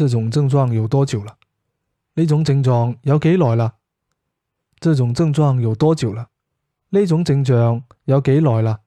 这种症状有多久了？呢种症状有几耐啦？这种症状有多久了？呢种症状有几耐啦？